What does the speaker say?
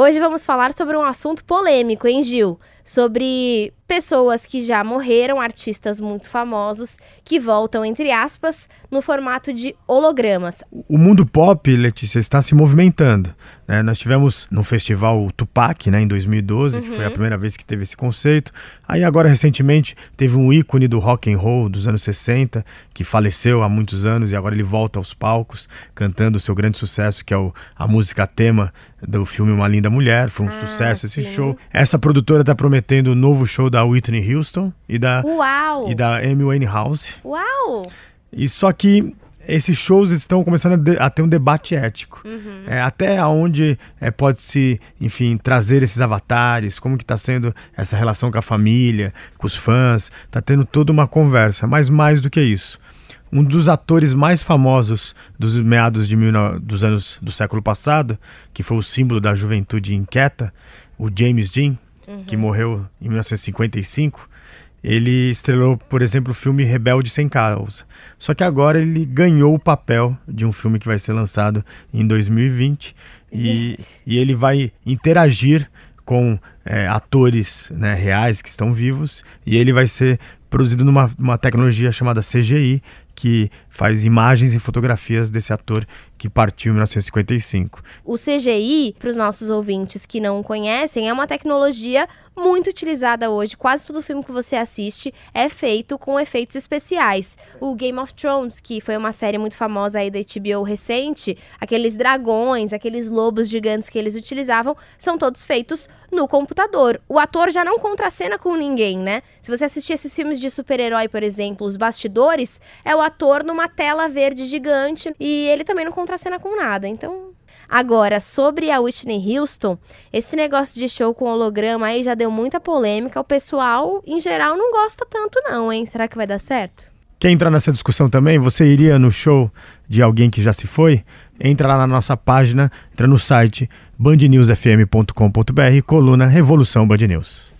Hoje vamos falar sobre um assunto polêmico, hein, Gil? Sobre pessoas que já morreram, artistas muito famosos, que voltam, entre aspas, no formato de hologramas. O mundo pop, Letícia, está se movimentando. Né? Nós tivemos no festival o Tupac, né, em 2012, uhum. que foi a uhum. primeira vez que teve esse conceito. Aí agora, recentemente, teve um ícone do rock and roll dos anos 60, que faleceu há muitos anos e agora ele volta aos palcos, cantando o seu grande sucesso, que é o, a música tema do filme Uma Linda Mulher. Foi um ah, sucesso esse sim. show. Essa produtora está prometendo um novo show da Whitney Houston e da, Uau. e da Amy Winehouse. Uau! E só que esses shows estão começando a, de, a ter um debate ético. Uhum. É, até onde é, pode se, enfim, trazer esses avatares, como que está sendo essa relação com a família, com os fãs. Está tendo toda uma conversa, mas mais do que isso. Um dos atores mais famosos dos meados de mil, dos anos do século passado, que foi o símbolo da juventude inquieta, o James Dean, uhum. que morreu em 1955, ele estrelou, por exemplo, o filme Rebelde Sem Causa. Só que agora ele ganhou o papel de um filme que vai ser lançado em 2020 e, e ele vai interagir com é, atores né, reais que estão vivos e ele vai ser produzido numa uma tecnologia chamada CGI, que faz imagens e fotografias desse ator que partiu em 1955. O CGI, para os nossos ouvintes que não conhecem, é uma tecnologia muito utilizada hoje. Quase todo filme que você assiste é feito com efeitos especiais. O Game of Thrones, que foi uma série muito famosa aí da HBO recente, aqueles dragões, aqueles lobos gigantes que eles utilizavam, são todos feitos no computador. O ator já não contracena com ninguém, né? Se você assistir esses filmes de super-herói, por exemplo, os bastidores, é o ator numa tela verde gigante e ele também não contracena com nada. Então, Agora, sobre a Whitney Houston, esse negócio de show com holograma aí já deu muita polêmica. O pessoal, em geral, não gosta tanto, não, hein? Será que vai dar certo? Quer entrar nessa discussão também? Você iria no show de alguém que já se foi? Entra lá na nossa página, entra no site bandnewsfm.com.br, coluna Revolução Band News.